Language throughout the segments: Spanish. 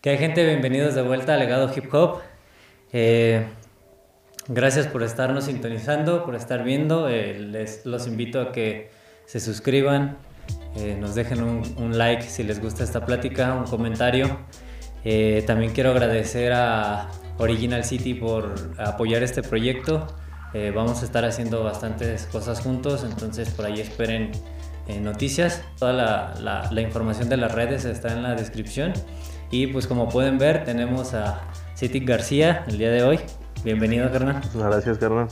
Que hay gente, bienvenidos de vuelta a Legado Hip Hop. Eh, gracias por estarnos sintonizando, por estar viendo. Eh, les, los invito a que se suscriban, eh, nos dejen un, like si les gusta esta plática, un comentario. también quiero agradecer a Original City por apoyar este proyecto. vamos a estar haciendo bastantes cosas juntos, entonces por ahí esperen noticias. Toda la información de las redes está en la descripción. Y pues como pueden ver, tenemos a City García el día de hoy. Bienvenido, carnal. Gracias, carnal.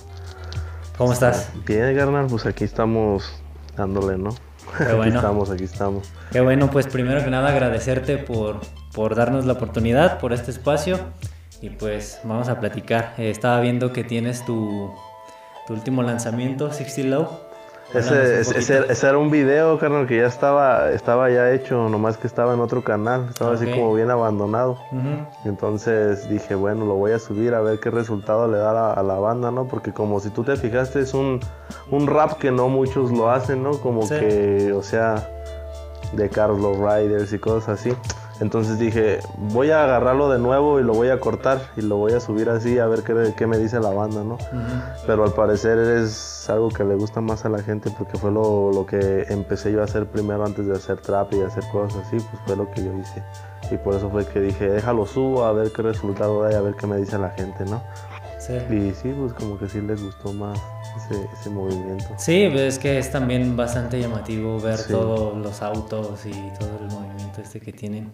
¿Cómo estás? Bien, carnal, pues aquí estamos dándole, ¿no? Qué bueno. Aquí estamos, aquí estamos. Qué bueno, pues primero que nada agradecerte por, por darnos la oportunidad, por este espacio. Y pues vamos a platicar. Eh, estaba viendo que tienes tu, tu último lanzamiento, 60 Low. Ese, ese, era un video, carnal, que ya estaba, estaba ya hecho, nomás que estaba en otro canal, estaba así como bien abandonado. Entonces dije, bueno, lo voy a subir a ver qué resultado le da a, la banda, ¿no? Porque como si tú te fijaste, es un, un rap que no muchos lo hacen, ¿no? Como que, o sea, de Carlos Riders y cosas así. Entonces dije, voy a agarrarlo de nuevo y lo voy a cortar y lo voy a subir así a ver qué, qué me dice la banda, ¿no? Pero al parecer es algo que le gusta más a la gente porque fue lo, lo, que empecé yo a hacer primero antes de hacer trap y hacer cosas así, pues fue lo que yo hice. Y por eso fue que dije, déjalo subo a ver qué resultado da y a ver qué me dice la gente, ¿no? Sí. Y sí, pues como que sí les gustó más ese, ese movimiento. Sí, es que es también bastante llamativo ver todos los autos y todo el movimiento este que tienen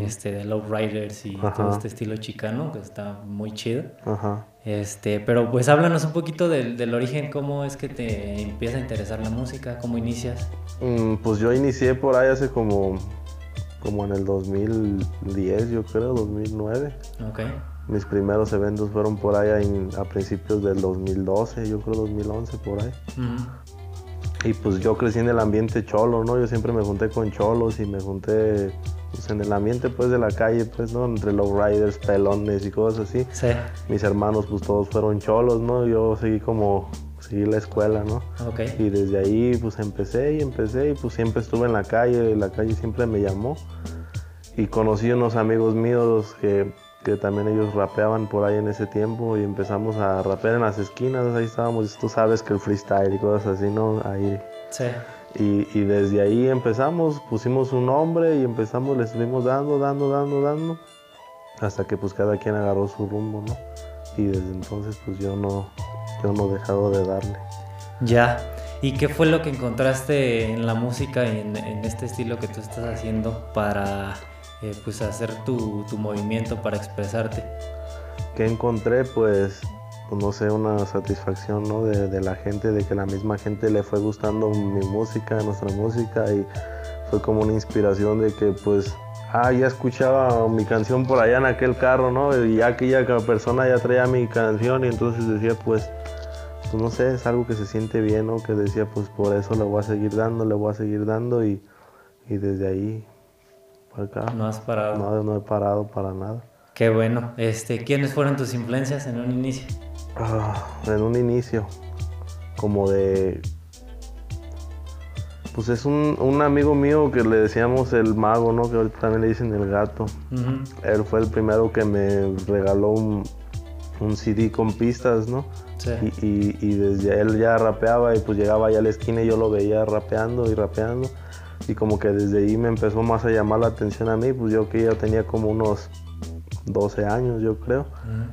este, de Low Riders y todo este estilo chicano, que está muy chido. Este, pero pues háblanos un poquito del, del, origen, cómo es que te empieza a interesar la música, cómo inicias. Mm, pues yo inicié por ahí hace como, como en el 2010, yo creo, 2009. Ok. Mis primeros eventos fueron por ahí a, principios del 2012, yo creo 2011, por ahí. Y pues yo crecí en el ambiente cholo, ¿no? Yo siempre me junté con cholos y me junté pues, en el ambiente pues de la calle, pues, ¿no? Entre los riders, pelones y cosas así. Sí. Mis hermanos pues todos fueron cholos, ¿no? Yo seguí como, seguí la escuela, ¿no? Ok. Y desde ahí pues empecé y empecé y pues siempre estuve en la calle, la calle siempre me llamó. Y conocí unos amigos míos que, que también ellos rapeaban por ahí en ese tiempo y empezamos a rapear en las esquinas, ahí estábamos, tú sabes que el freestyle y cosas así, ¿no? Ahí. Sí. Y, desde ahí empezamos, pusimos un nombre y empezamos, le estuvimos dando, dando, dando, dando, hasta que pues cada quien agarró su rumbo, ¿no? Y desde entonces pues yo no, yo no he dejado de darle. Ya. ¿Y qué fue lo que encontraste en la música y en, este estilo que tú estás haciendo para eh, pues hacer tu, tu movimiento, para expresarte? ¿Qué encontré? Pues pues, no sé, una satisfacción ¿no? de, la gente, de que la misma gente le fue gustando mi música, nuestra música y fue como una inspiración de que pues, ah, ya escuchaba mi canción por allá en aquel carro, ¿no? Y aquella persona ya traía mi canción y entonces decía pues, pues no sé, es algo que se siente bien, ¿no? Que decía pues por eso le voy a seguir dando, le voy a seguir dando y, y desde ahí, acá. No has parado. No, no he parado para nada. Qué bueno. Este, ¿Quiénes fueron tus influencias en un inicio? Ah, en un inicio, como de... Pues es un, amigo mío que le decíamos el mago, ¿no? Que ahorita también le dicen el gato. Él fue el primero que me regaló un, CD con pistas, ¿no? Sí. Y, y, desde él ya rapeaba y pues llegaba allá a la esquina y yo lo veía rapeando y rapeando. Y como que desde ahí me empezó más a llamar la atención a mí, pues yo que ya tenía como unos 12 años, yo creo.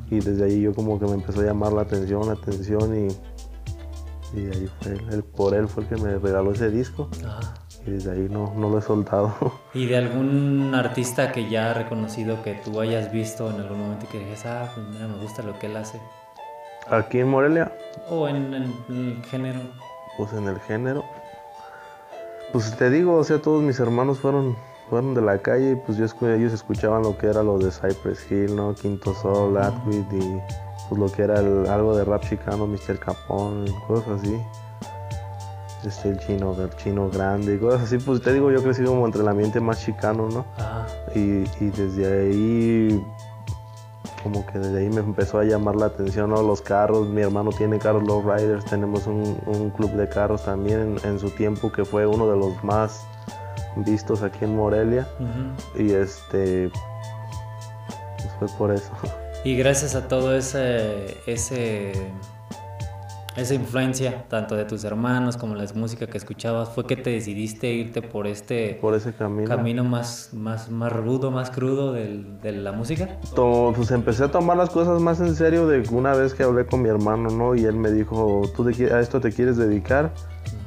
Y desde ahí yo como que me empezó a llamar la atención, la atención y, y ahí fue él, por él fue el que me regaló ese disco. Y desde ahí no, no lo he soltado. ¿Y de algún artista que ya ha reconocido que tú hayas visto en algún momento que dices, ah, pues mira, me gusta lo que él hace? ¿Aquí en Morelia? ¿O en, en el género? Pues en el género. Pues te digo, o sea, todos mis hermanos fueron fueron de la calle y pues yo, ellos escuchaban lo que era lo de Cypress Hill, ¿no? Quinto Sol, Atwood y pues lo que era algo de rap chicano, Mr. Capone, cosas así. Este, el chino, el chino grande y cosas así, pues te digo, yo crecí como entre el ambiente más chicano, ¿no? Y, desde ahí, como que desde ahí me empezó a llamar la atención, ¿no? Los carros, mi hermano tiene carros Low Riders, tenemos un, club de carros también en, su tiempo que fue uno de los más vistos aquí en Morelia. Y este fue por eso. Y gracias a todo ese, ese esa influencia, tanto de tus hermanos como la música que escuchabas, fue que te decidiste irte por este por ese camino, camino más, más, más rudo, más crudo del, de la música? pues empecé a tomar las cosas más en serio de una vez que hablé con mi hermano, ¿no? Y él me dijo, ¿tú a esto te quieres dedicar?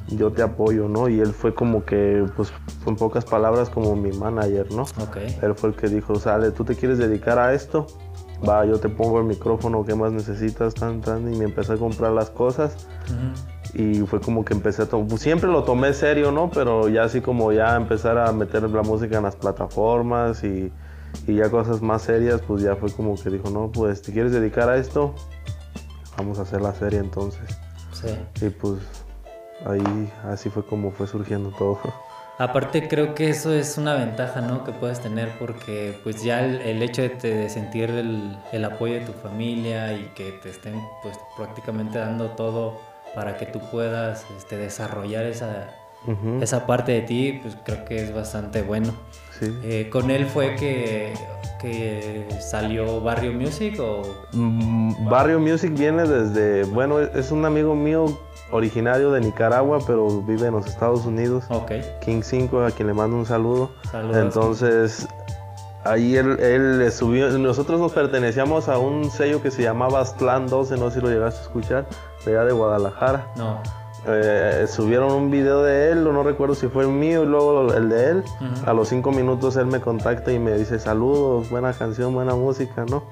Yo te apoyo, ¿no? Y él fue como que, pues, con pocas palabras, como mi manager, ¿no? Okay. Él fue el que dijo, sale, ¿tú te quieres dedicar a esto? Va, yo te pongo el micrófono, ¿qué más necesitas? Tan, tan, y me empecé a comprar las cosas. Y fue como que empecé a tomar, siempre lo tomé serio, ¿no? Pero ya así como ya empezar a meter la música en las plataformas y, y ya cosas más serias, pues ya fue como que dijo, no, pues te quieres dedicar a esto, vamos a hacer la serie entonces. Sí. Y pues ahí así fue como fue surgiendo todo. Aparte creo que eso es una ventaja, ¿no? Que puedes tener porque pues ya el, hecho de, sentir el, apoyo de tu familia y que te estén pues prácticamente dando todo para que tú puedas este, desarrollar esa, esa parte de ti, pues creo que es bastante bueno. Sí. Eh, ¿Con él fue que, que salió Barrio Music o...? Mm, Barrio Music viene desde, bueno, es un amigo mío originario de Nicaragua, pero vive en los Estados Unidos. King 5, a quien le mando un saludo. Saludos. Entonces, ahí él, él, subió, nosotros nos pertenecíamos a un sello que se llamaba Slan 12, no sé si lo llegaste a escuchar, de allá de Guadalajara. No. Eh, subieron un video de él, no recuerdo si fue el mío y luego el de él. A los cinco minutos él me contacta y me dice saludos, buena canción, buena música, ¿no?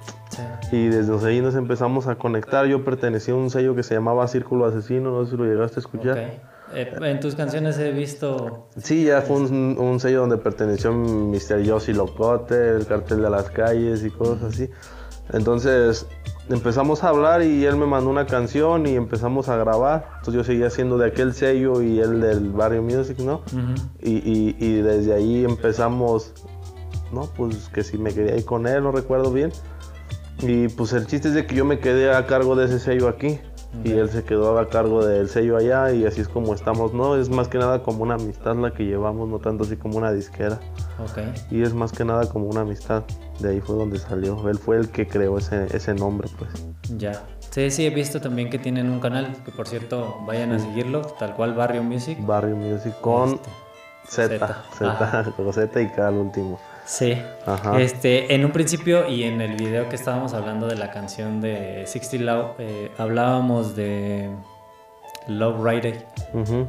Y desde ahí nos empezamos a conectar. Yo pertenecía a un sello que se llamaba Círculo Asesino, no sé si lo llegaste a escuchar. Eh, en tus canciones he visto... Sí, ya fue un, sello donde perteneció Mr. Yossi Locote, el cartel de las calles y cosas así. Entonces empezamos a hablar y él me mandó una canción y empezamos a grabar. Entonces yo seguía siendo de aquel sello y él del Barrio Music, ¿no? y, y, desde ahí empezamos, ¿no? Pues que si me quería ir con él, no recuerdo bien. Y pues el chiste es de que yo me quedé a cargo de ese sello aquí. Y él se quedó a cargo del sello allá y así es como estamos, ¿no? Es más que nada como una amistad la que llevamos, no tanto así como una disquera. Okay. Y es más que nada como una amistad. De ahí fue donde salió. Él fue el que creó ese, ese nombre, pues. Ya. Sí, sí, he visto también que tienen un canal, que por cierto, vayan a seguirlo, tal cual Barrio Music. Barrio Music con este, Z, Z, con Z y K al último. Sí. Este, en un principio y en el video que estábamos hablando de la canción de Sixty Love, eh, hablábamos de Love Rider.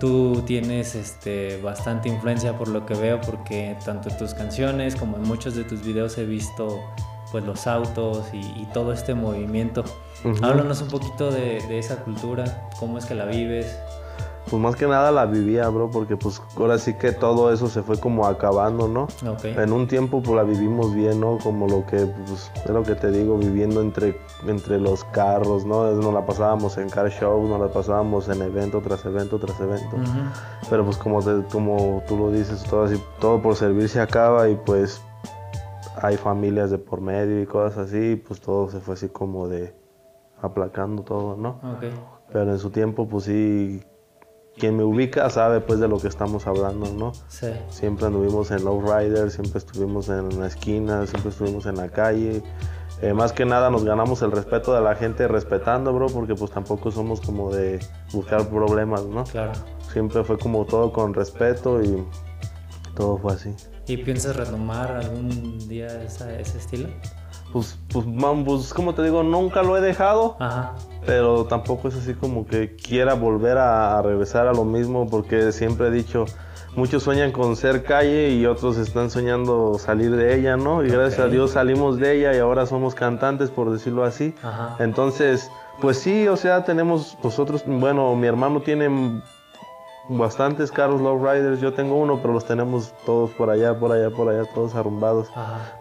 Tú tienes este, bastante influencia por lo que veo, porque tanto en tus canciones como en muchos de tus videos he visto pues los autos y, todo este movimiento. Háblanos un poquito de, de esa cultura, cómo es que la vives pues más que nada la vivía, bro, porque pues ahora sí que todo eso se fue como acabando, ¿no? En un tiempo pues la vivimos bien, ¿no? Como lo que, pues, es lo que te digo, viviendo entre, entre los carros, ¿no? Nos la pasábamos en car shows, nos la pasábamos en evento tras evento tras evento. Pero pues como, como tú lo dices, todo así, todo por servir se acaba y pues hay familias de por medio y cosas así, pues todo se fue así como de aplacando todo, ¿no? Pero en su tiempo pues sí quien me ubica sabe pues de lo que estamos hablando, ¿no? Sí. Siempre anduvimos en low rider, siempre estuvimos en la esquina, siempre estuvimos en la calle. Eh, más que nada nos ganamos el respeto de la gente respetando, bro, porque pues tampoco somos como de buscar problemas, ¿no? Claro. Siempre fue como todo con respeto y todo fue así. ¿Y piensas retomar algún día ese estilo? Pues, pues, man, pues, como te digo, nunca lo he dejado. Ajá pero tampoco es así como que quiera volver a, regresar a lo mismo porque siempre he dicho, muchos sueñan con ser calle y otros están soñando salir de ella, ¿no? Y gracias a Dios salimos de ella y ahora somos cantantes, por decirlo así. Entonces, pues sí, o sea, tenemos nosotros, bueno, mi hermano tiene bastantes carros low riders, yo tengo uno, pero los tenemos todos por allá, por allá, por allá, todos arrumbados.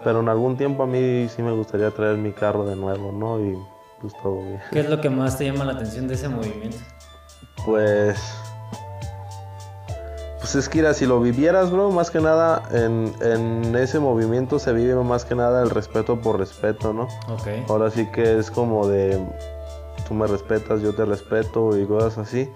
Pero en algún tiempo a mí sí me gustaría traer mi carro de nuevo, ¿no? Y pues todo bien. ¿Qué es lo que más te llama la atención de ese movimiento? Pues. Pues es que, si lo vivieras, bro, más que nada en, en, ese movimiento se vive más que nada el respeto por respeto, ¿no? Ok. Ahora sí que es como de. Tú me respetas, yo te respeto y cosas así.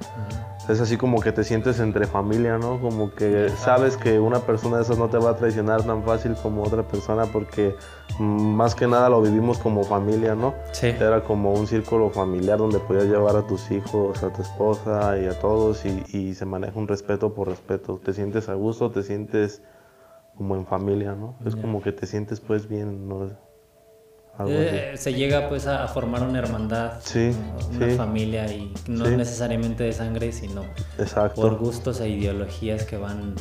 Es así como que te sientes entre familia, ¿no? Como que sabes que una persona de esas no te va a traicionar tan fácil como otra persona porque mm, más que nada lo vivimos como familia, ¿no? Sí. Era como un círculo familiar donde podías llevar a tus hijos, a tu esposa y a todos y, y se maneja un respeto por respeto. Te sientes a gusto, te sientes como en familia, ¿no? Es como que te sientes pues bien, ¿no? Eh, se llega pues a, formar una hermandad, una familia y no necesariamente de sangre, sino por gustos e ideologías que van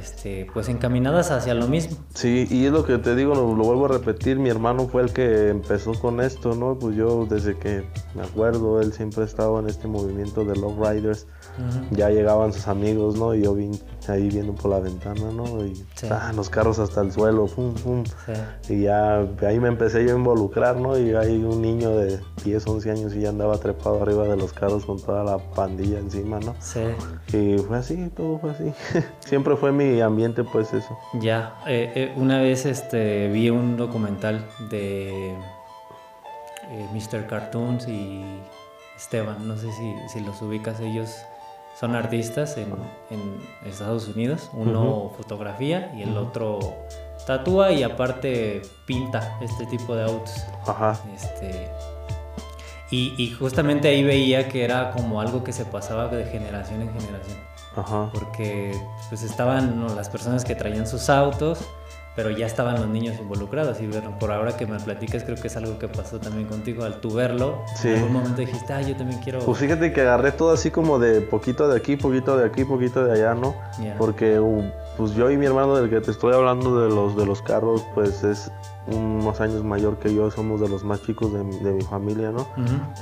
este, pues encaminadas hacia lo mismo. Sí, y es lo que te digo, lo, vuelvo a repetir, mi hermano fue el que empezó con esto, ¿no? Pues yo desde que me acuerdo, él siempre ha estado en este movimiento de Love Riders, ya llegaban sus amigos, ¿no? Y yo vine ahí viendo por la ventana, ¿no? Y ah, los carros hasta el suelo, pum, pum. Y ya ahí me empecé yo a involucrar, ¿no? Y hay un niño de 10, 11 años y ya andaba trepado arriba de los carros con toda la pandilla encima, ¿no? Sí. Y fue así, todo fue así. siempre fue mi ambiente, pues eso. Ya, eh, eh, una vez este, vi un documental de eh, Mr. Cartoons y Esteban, no sé si, si, los ubicas, ellos son artistas en, en Estados Unidos, uno fotografía y el otro tatúa y aparte pinta este tipo de autos. Ajá. Este, y, y justamente ahí veía que era como algo que se pasaba de generación en generación. Porque pues estaban las personas que traían sus autos, pero ya estaban los niños involucrados. Y por ahora que me platicas, creo que es algo que pasó también contigo. Al tu verlo, en algún momento dijiste, ah, yo también quiero. Pues fíjate que agarré todo así como de poquito de aquí, poquito de aquí, poquito de allá, ¿no? Porque pues yo y mi hermano del que te estoy hablando de los, de los carros, pues es unos años mayor que yo, somos de los más chicos de, mi familia, ¿no?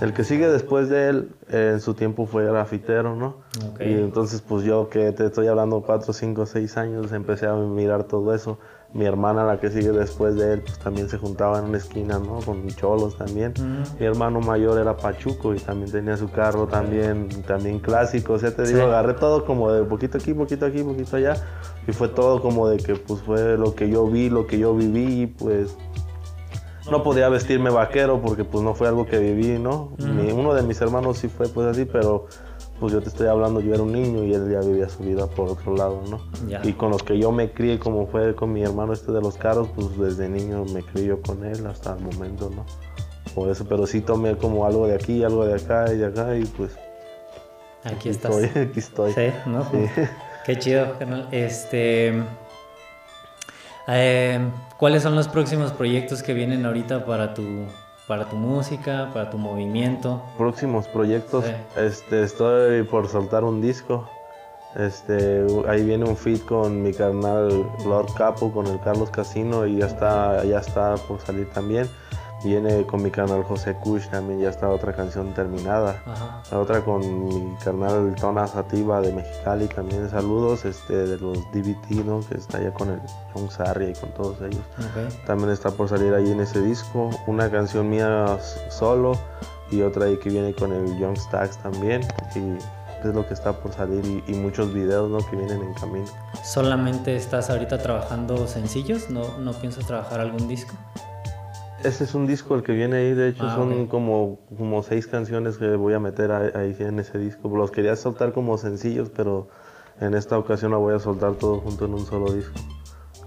El que sigue después de él, en su tiempo fue grafitero, ¿no? Y entonces, pues yo que te estoy hablando 4, 5, 6 años, empecé a mirar todo eso. Mi hermana, la que sigue después de él, pues también se juntaba en una esquina, ¿no? Con cholos también. Mi hermano mayor era Pachuco y también tenía su carro también, también clásico. O sea, te digo, agarré todo como de poquito aquí, poquito aquí, poquito allá. Y fue todo como de que pues fue lo que yo vi, lo que yo viví y pues no podía vestirme vaquero porque pues no fue algo que viví, ¿no? uno de mis hermanos sí fue pues así, pero pues yo te estoy hablando, yo era un niño y él ya vivía su vida por otro lado, ¿no? Y con los que yo me crié, como fue con mi hermano este de los carros, pues desde niño me crié yo con él hasta el momento, ¿no? Por eso, pero sí tomé como algo de aquí, algo de acá y de acá y pues... Aquí, estás. Estoy, aquí estoy. Sí, ¿no? Sí. Qué chido, Este... Eh, ¿Cuáles son los próximos proyectos que vienen ahorita para tu, para tu música, para tu movimiento? Próximos proyectos, este, estoy por soltar un disco. Este, ahí viene un feed con mi carnal Lord Capo, con el Carlos Casino y ya está, ya está por salir también. Viene con mi canal José Kush, también ya está otra canción terminada. La otra con mi canal Tona Sativa de Mexicali, también saludos este, de los DBT, ¿no? que está allá con el John Sarria y con todos ellos. También está por salir ahí en ese disco. Una canción mía solo y otra ahí que viene con el Young Stacks también. Y es lo que está por salir y, muchos videos ¿no? que vienen en camino. ¿Solamente estás ahorita trabajando sencillos? ¿No, no piensas trabajar algún disco? Ese es un disco el que viene ahí, de hecho ah, son como, como seis canciones que voy a meter ahí en ese disco. Los quería soltar como sencillos, pero en esta ocasión la voy a soltar todo junto en un solo disco.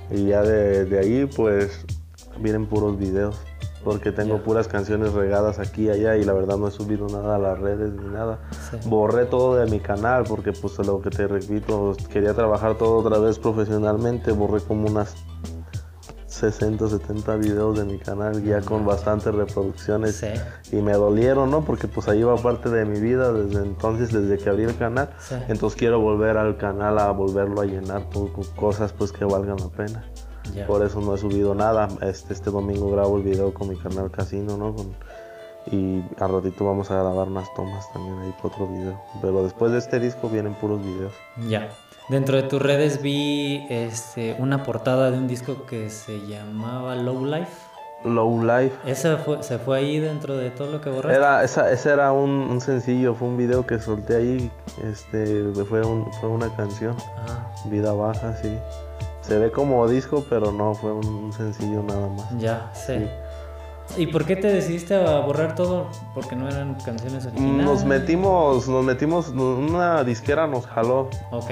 Y ya de, ahí pues vienen puros videos, porque tengo puras canciones regadas aquí y allá y la verdad no he subido nada a las redes ni nada. Borré todo de mi canal porque pues lo que te repito, quería trabajar todo otra vez profesionalmente, borré como unas 60, 70 videos de mi canal ya con bastantes reproducciones y me dolieron, ¿no? Porque pues ahí va parte de mi vida desde entonces, desde que abrí el canal. Entonces quiero volver al canal a volverlo a llenar con cosas pues que valgan la pena. Por eso no he subido nada. Este, este domingo grabo el video con mi canal Casino, ¿no? y al ratito vamos a grabar unas tomas también ahí por otro video. Pero después de este disco vienen puros videos. Ya. Dentro de tus redes vi este, una portada de un disco que se llamaba Low Life. Low Life. ¿Ese fue, se fue ahí dentro de todo lo que borraste? Era, esa, ese era un, sencillo, fue un video que solté ahí. Este, fue, un, fue una canción. Ah. Vida Baja, sí. Se ve como disco, pero no, fue un, sencillo nada más. Ya, sí. ¿Y por qué te decidiste a borrar todo? Porque no eran canciones originales. Nos metimos, nos metimos, una disquera nos jaló. Ok.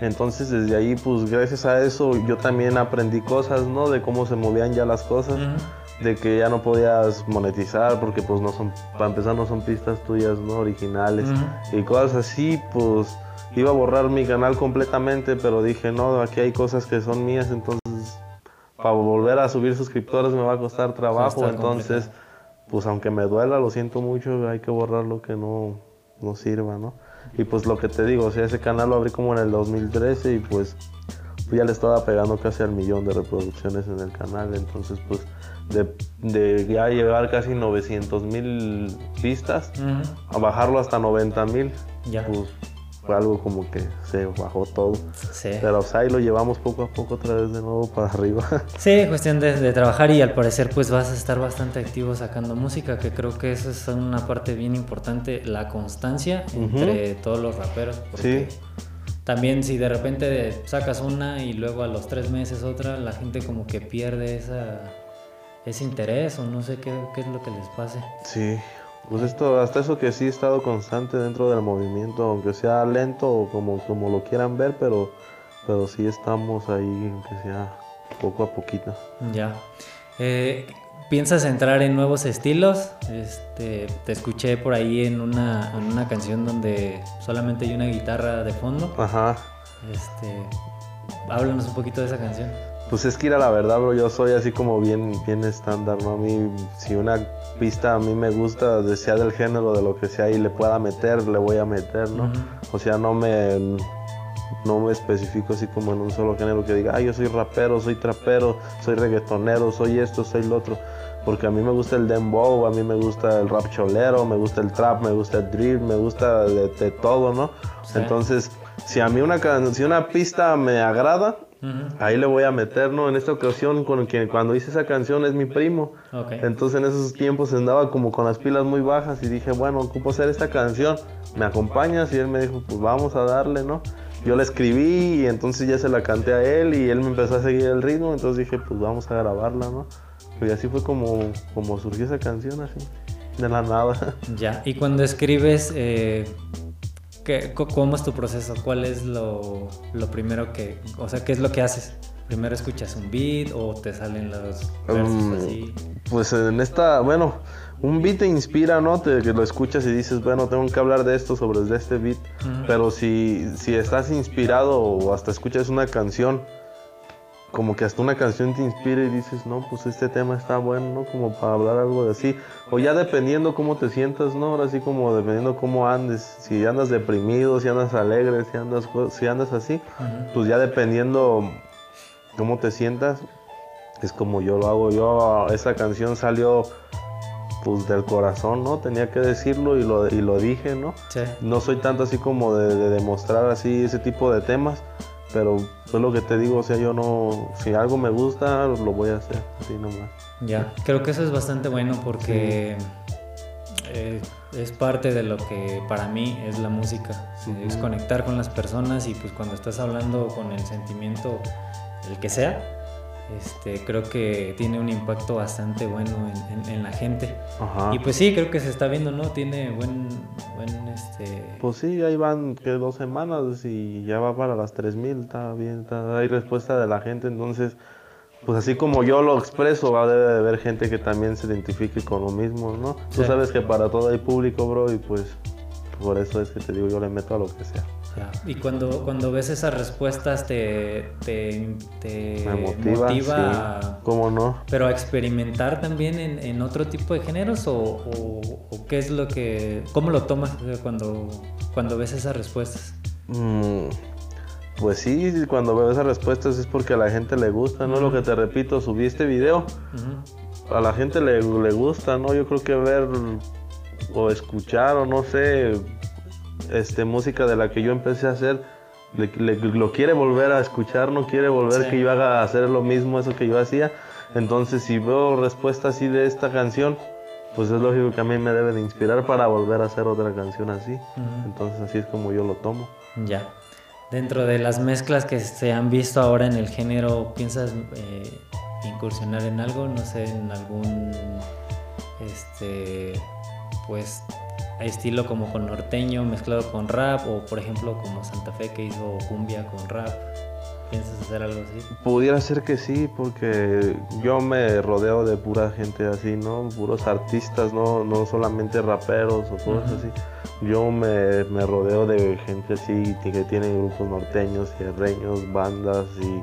Entonces desde ahí, pues gracias a eso, yo también aprendí cosas, ¿no? De cómo se movían ya las cosas. De que ya no podías monetizar porque pues no son, para empezar no son pistas tuyas, ¿no? Originales. Y cosas así, pues iba a borrar mi canal completamente, pero dije, no, aquí hay cosas que son mías, entonces para volver a subir suscriptores me va a costar trabajo, entonces, pues aunque me duela, lo siento mucho, hay que borrar lo que no, no sirva, ¿no? Y pues lo que te digo, o sea, ese canal lo abrí como en el 2013 y pues, ya le estaba pegando casi al millón de reproducciones en el canal, entonces pues de, de ya llegar casi 900 mil vistas a bajarlo hasta 90 mil, pues fue algo como que se bajó todo. Sí. Pero ahí lo llevamos poco a poco otra vez de nuevo para arriba. Sí, cuestión de, trabajar y al parecer pues vas a estar bastante activo sacando música, que creo que eso es una parte bien importante, la constancia entre todos los raperos. sí. También si de repente sacas una y luego a los tres meses otra, la gente como que pierde esa, ese interés o no sé qué, qué es lo que les pase. Sí, pues esto, hasta eso que sí he estado constante dentro del movimiento, aunque sea lento o como, como lo quieran ver, pero, pero sí estamos ahí, aunque sea poco a poquito. Ya. Eh, ¿Piensas entrar en nuevos estilos? Este, te escuché por ahí en una, en una canción donde solamente hay una guitarra de fondo. Ajá. Este, háblanos un poquito de esa canción. Pues es que ir a la verdad, bro, yo soy así como bien, bien estándar, ¿no? A mí, si una pista a mí me gusta, sea del género, de lo que sea, y le pueda meter, le voy a meter, ¿no? O sea, no me, no me especifico así como en un solo género que diga, ah, yo soy rapero, soy trapero, soy reggaetonero, soy esto, soy lo otro. Porque a mí me gusta el dembow, a mí me gusta el rap cholero, me gusta el trap, me gusta el drill, me gusta de, todo, ¿no? Entonces, si a mí una, si una pista me agrada, Ahí le voy a meter, ¿no? En esta ocasión, con quien, cuando hice esa canción es mi primo. Entonces en esos tiempos andaba como con las pilas muy bajas y dije, bueno, ocupo hacer esta canción. ¿Me acompañas? Y él me dijo, pues vamos a darle, ¿no? Yo la escribí y entonces ya se la canté a él y él me empezó a seguir el ritmo. Entonces dije, pues vamos a grabarla, ¿no? Y así fue como, como surgió esa canción, así, de la nada. Ya, y cuando escribes... Eh ¿Cómo es tu proceso? ¿Cuál es lo, primero que, o sea, qué es lo que haces? ¿Primero escuchas un beat o te salen los versos mm, así? Pues en esta, bueno, un beat te inspira, ¿no? Te, que lo escuchas y dices, bueno, tengo que hablar de esto sobre este beat. Pero si, si estás inspirado o hasta escuchas una canción como que hasta una canción te inspira y dices, no, pues este tema está bueno, ¿no? Como para hablar algo de así. O ya dependiendo cómo te sientas, ¿no? Ahora sí como dependiendo cómo andes. Si andas deprimido, si andas alegre, si andas, si andas así, pues ya dependiendo cómo te sientas, es como yo lo hago. Yo, esa canción salió pues del corazón, ¿no? Tenía que decirlo y lo, y lo dije, ¿no? Sí. No soy tanto así como de, de demostrar así ese tipo de temas pero es lo que te digo, o sea, yo no, si algo me gusta, lo voy a hacer, así nomás. Ya, creo que eso es bastante bueno porque eh, es parte de lo que para mí es la música, es conectar con las personas y pues cuando estás hablando con el sentimiento, el que sea, este, creo que tiene un impacto bastante bueno en, la gente. Y pues sí, creo que se está viendo, ¿no? Tiene buen, buen este... Pues sí, ahí van que dos semanas y ya va para las 3000, está bien, hay respuesta de la gente, entonces, pues así como yo lo expreso, va debe de haber gente que también se identifique con lo mismo, ¿no? Tú sabes que para todo hay público, bro, y pues por eso es que te digo, yo le meto a lo que sea. Y cuando, cuando ves esas respuestas te, te, motiva, ¿Cómo no? Pero a experimentar también en, en otro tipo de géneros o, o, qué es lo que... ¿Cómo lo tomas cuando, cuando ves esas respuestas? Mm, pues sí, cuando veo esas respuestas es porque a la gente le gusta, ¿no? Lo que te repito, subí este video, a la gente le, le gusta, ¿no? Yo creo que ver o escuchar o no sé este, música de la que yo empecé a hacer, lo quiere volver a escuchar, no quiere volver que yo haga hacer lo mismo, eso que yo hacía. Entonces, si veo respuesta así de esta canción, pues es lógico que a mí me debe de inspirar para volver a hacer otra canción así. Entonces, así es como yo lo tomo. Ya. Dentro de las mezclas que se han visto ahora en el género, ¿piensas eh, incursionar en algo? No sé, en algún este, pues, estilo como con norteño mezclado con rap, o por ejemplo como Santa Fe que hizo cumbia con rap. ¿Piensas hacer algo así? Pudiera ser que sí, porque yo me rodeo de pura gente así, ¿no? Puros artistas, no, no solamente raperos o cosas así. Yo me, rodeo de gente así que tiene grupos norteños, reños, bandas y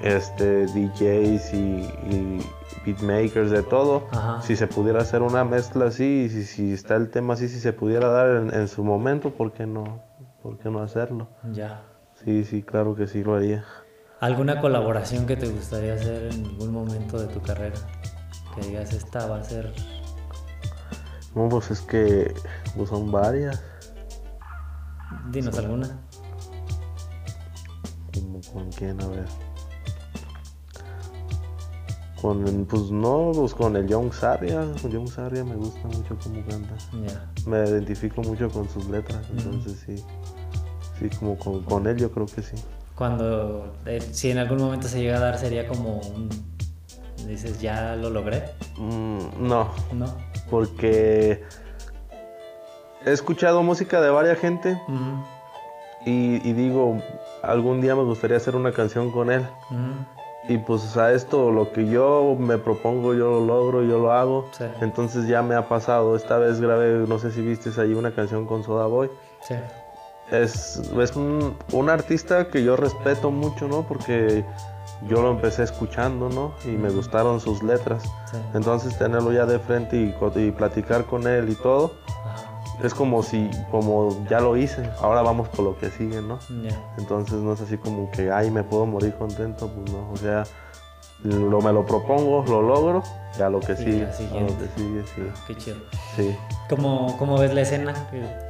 este DJs y, beatmakers de todo. Si se pudiera hacer una mezcla así, si, si está el tema así, si se pudiera dar en, en su momento, ¿por qué no? ¿Por qué no hacerlo? Ya. Sí, sí, claro que sí lo haría. ¿Alguna colaboración que te gustaría hacer en algún momento de tu carrera? Que digas, esta va a ser... No, pues es que pues son varias. Dinos alguna. ¿Cómo, ¿Con quién? A ver. Con, pues no, pues con el Young Saria. Young Saria me gusta mucho cómo canta. Me identifico mucho con sus letras, entonces sí. Sí, como con, él yo creo que sí. Cuando, eh, si en algún momento se llega a dar, sería como un... Dices, ¿ya lo logré? Mm, no. No. Porque he escuchado música de varias gente y, digo, algún día me gustaría hacer una canción con él. Y pues a esto lo que yo me propongo, yo lo logro, yo lo hago. Entonces ya me ha pasado. Esta vez grabé, no sé si viste ahí una canción con Soda Boy. Sí es, es un, un, artista que yo respeto mucho, ¿no? Porque yo lo empecé escuchando, ¿no? Y me gustaron sus letras. Entonces tenerlo ya de frente y, y platicar con él y todo, es como si, como ya lo hice, ahora vamos por lo que sigue, ¿no? Entonces no es así como que, ay, me puedo morir contento, pues no, o sea, lo, me lo propongo, lo logro, ya lo que sigue. lo que sigue, sí. Qué chido. Sí. ¿Cómo, cómo ves la escena?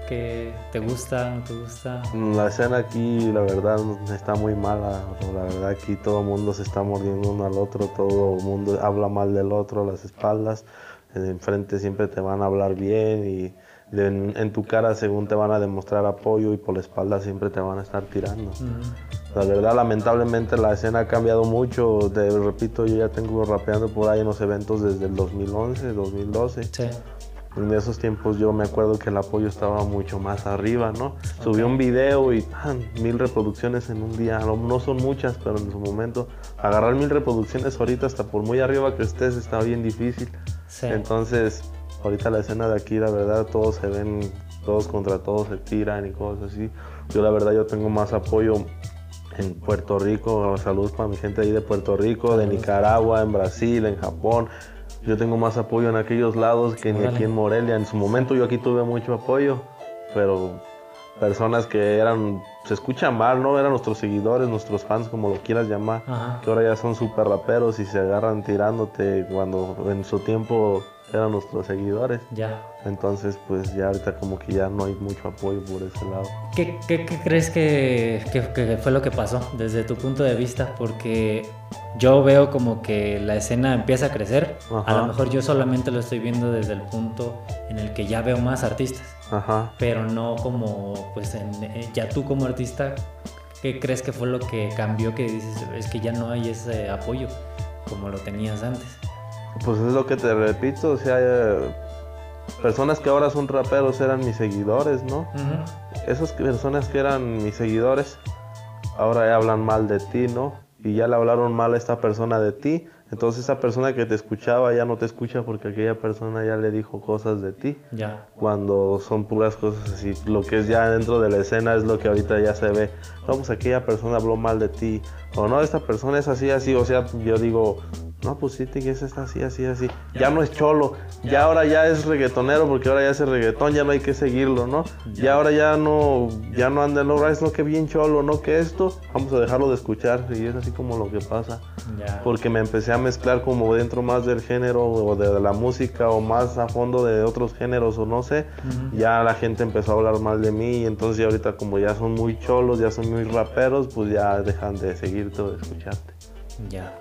¿Qué, te gusta, no te gusta? La escena aquí, la verdad, está muy mala. La verdad, aquí todo el mundo se está mordiendo uno al otro, todo el mundo habla mal del otro, las espaldas. Enfrente siempre te van a hablar bien y en, tu cara según te van a demostrar apoyo y por la espalda siempre te van a estar tirando. La verdad, lamentablemente la escena ha cambiado mucho. Te repito, yo ya tengo rapeando por ahí en los eventos desde el 2011, 2012. Sí. En esos tiempos yo me acuerdo que el apoyo estaba mucho más arriba, ¿no? Subí un video y mil reproducciones en un día. No, son muchas, pero en su momento agarrar mil reproducciones ahorita hasta por muy arriba que estés está bien difícil. Sí. Entonces ahorita la escena de aquí, la verdad, todos se ven, todos contra todos se tiran y cosas así. Yo la verdad, yo tengo más apoyo en Puerto Rico, saludos para mi gente ahí de Puerto Rico, de Nicaragua, en Brasil, en Japón. Yo tengo más apoyo en aquellos lados que ni aquí en Morelia. En su momento yo aquí tuve mucho apoyo, pero personas que eran, se escuchan mal, ¿no? Eran nuestros seguidores, nuestros fans, como lo quieras llamar, que ahora ya son súper raperos y se agarran tirándote cuando en su tiempo eran nuestros seguidores. Ya. Entonces, pues ya ahorita como que ya no hay mucho apoyo por ese lado. ¿Qué, qué, crees que, que, fue lo que pasó desde tu punto de vista? Porque yo veo como que la escena empieza a crecer. A lo mejor yo solamente lo estoy viendo desde el punto en el que ya veo más artistas. Ajá. Pero no como, pues, eh, ya tú como artista, ¿qué crees que fue lo que cambió que dices, es que ya no hay ese apoyo como lo tenías antes? Pues es lo que te repito, o sea, personas que ahora son raperos eran mis seguidores, ¿no? Esas personas que eran mis seguidores ahora ya hablan mal de ti, ¿no? Y ya le hablaron mal a esta persona de ti, entonces esa persona que te escuchaba ya no te escucha porque aquella persona ya le dijo cosas de ti. Ya. Cuando son puras cosas así, lo que es ya dentro de la escena es lo que ahorita ya se ve. No, pues aquella persona habló mal de ti. O no, esta persona es así, así. O sea, yo digo, no, pues sí, es está así, así, así. Ya no es cholo, ya ahora ya es reggaetonero porque ahora ya es reggaetón, ya no hay que seguirlo, ¿no? Ya ahora ya no, ya no anda en los no que bien cholo, no que esto, vamos a dejarlo de escuchar y es así como lo que pasa. Porque me empecé a mezclar como dentro más del género o de la música o más a fondo de otros géneros o no sé, ya la gente empezó a hablar mal de mí y entonces ya ahorita como ya son muy cholos, ya son muy raperos, pues ya dejan de seguirte o de escucharte. Ya.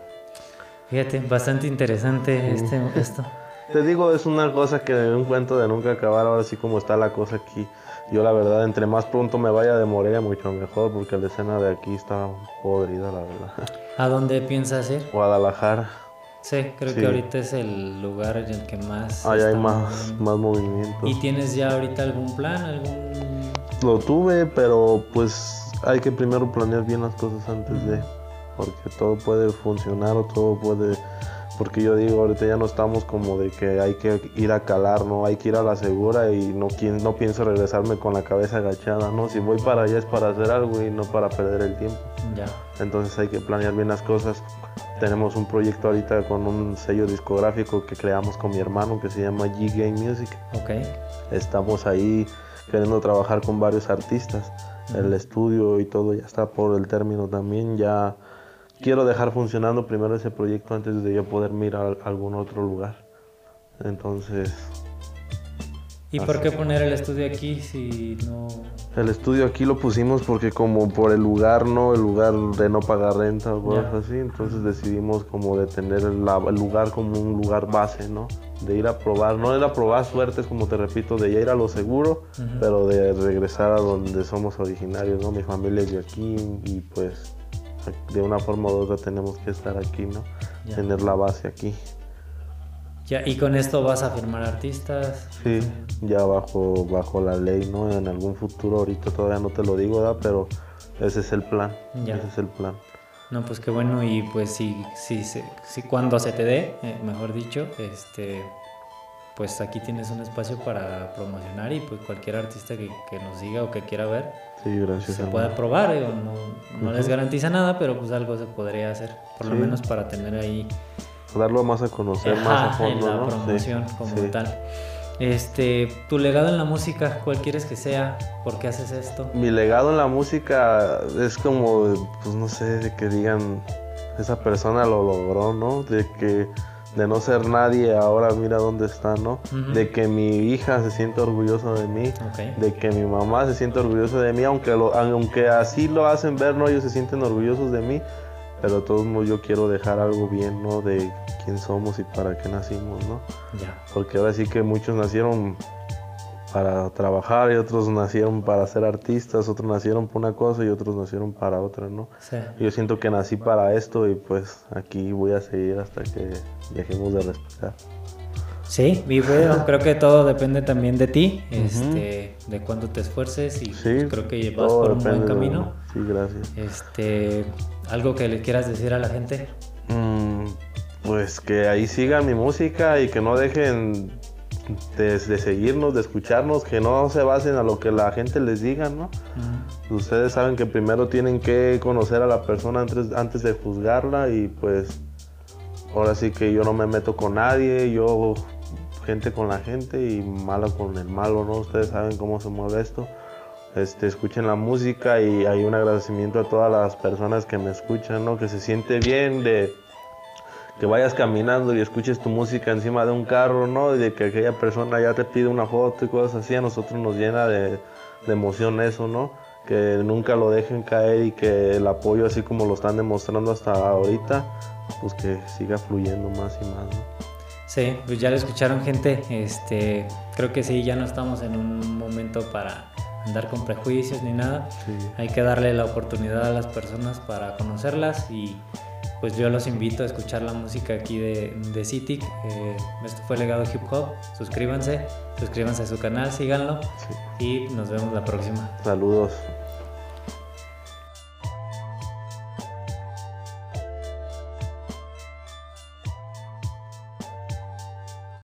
Fíjate, bastante interesante este, esto. Te digo, es una cosa que un cuento de nunca acabar, ahora sí como está la cosa aquí. Yo la verdad, entre más pronto me vaya de Morelia, mucho mejor, porque la escena de aquí está podrida, la verdad. ¿A dónde piensas ir? Guadalajara. Sí, creo que ahorita es el lugar en el que más... Ahí hay más, más movimiento. ¿Y tienes ya ahorita algún plan, algún...? Lo tuve, pero pues hay que primero planear bien las cosas antes de... Porque todo puede funcionar o todo puede porque yo digo, ahorita ya no estamos como de que hay que ir a calar, ¿no? Hay que ir a la segura y no, no pienso regresarme con la cabeza agachada, ¿no? Si voy para allá es para hacer algo y no para perder el tiempo. Ya. Entonces hay que planear bien las cosas. Tenemos un proyecto ahorita con un sello discográfico que creamos con mi hermano que se llama G Game Music. Ok. Estamos ahí queriendo trabajar con varios artistas. El estudio y todo ya está por el término también, ya quiero dejar funcionando primero ese proyecto antes de yo poder mirar a algún otro lugar. Entonces... ¿Y por qué poner el estudio aquí si no...? El estudio aquí lo pusimos porque como por el lugar, ¿no? El lugar de no pagar renta o cosas así. Entonces decidimos como de tener el, lugar como un lugar base, ¿no? De ir a probar, no ir a probar suertes, como te repito, de ir a lo seguro, pero de regresar a donde somos originarios, ¿no? Mi familia es de aquí y pues de una forma u otra tenemos que estar aquí, ¿no? Tener la base aquí. Ya, ¿Y con esto vas a firmar artistas? Sí, ya bajo, bajo la ley, ¿no? En algún futuro, ahorita todavía no te lo digo, ¿verdad? Pero ese es el plan. Ese es el plan. No, pues qué bueno, y pues si, si, si, cuando se te dé, eh, mejor dicho, este, pues aquí tienes un espacio para promocionar y pues cualquier artista que, que nos diga o que quiera ver, Sí, gracias. Se puede probar, no, no les garantiza nada, pero pues algo se podría hacer, por lo menos para tener ahí... Darlo más a conocer, más a fondo, en la promoción como tal. Este, tu legado en la música, ¿cuál quieres que sea? ¿Por qué haces esto? Mi legado en la música es como, pues no sé, de que digan, esa persona lo logró, ¿no? De que de no ser nadie, ahora mira dónde está, ¿no? De que mi hija se siente orgullosa de mí, de que mi mamá se siente orgullosa de mí, aunque, aunque así lo hacen ver, ¿no? Ellos se sienten orgullosos de mí, pero de todos modos yo quiero dejar algo bien, ¿no? De quién somos y para qué nacimos, ¿no? Ya. Porque ahora sí que muchos nacieron para trabajar y otros nacieron para ser artistas, otros nacieron por una cosa y otros nacieron para otra, ¿no? Sí. Yo siento que nací para esto y pues aquí voy a seguir hasta que dejemos de respetar. Sí, bueno, creo que todo depende también de ti, este, de cuánto te esfuerces y pues, creo que vas por un buen camino. Sí, gracias. Este, algo que le quieras decir a la gente. Mm, pues que ahí sigan mi música y que no dejen de, seguirnos, de escucharnos, que no se basen a lo que la gente les diga, ¿no? Ustedes saben que primero tienen que conocer a la persona antes, antes de juzgarla y pues ahora sí que yo no me meto con nadie, yo gente con la gente y malo con el malo, ¿no? Ustedes saben cómo se mueve esto. Este, escuchen la música y hay un agradecimiento a todas las personas que me escuchan, ¿no? Que se siente bien de que vayas caminando y escuches tu música encima de un carro, ¿no? Y de que aquella persona ya te pide una foto y cosas así, a nosotros nos llena de, emoción eso, ¿no? Que nunca lo dejen caer y que el apoyo, así como lo están demostrando hasta ahorita, pues que siga fluyendo más y más, ¿no? Sí, pues ya lo escucharon gente, este, creo que sí, ya no estamos en un momento para andar con prejuicios ni nada. Hay que darle la oportunidad a las personas para conocerlas y pues yo los invito a escuchar la música aquí de, de CITIC. Eh, esto fue Legado Hip Hop. Suscríbanse, suscríbanse a su canal, síganlo y nos vemos la próxima. Saludos.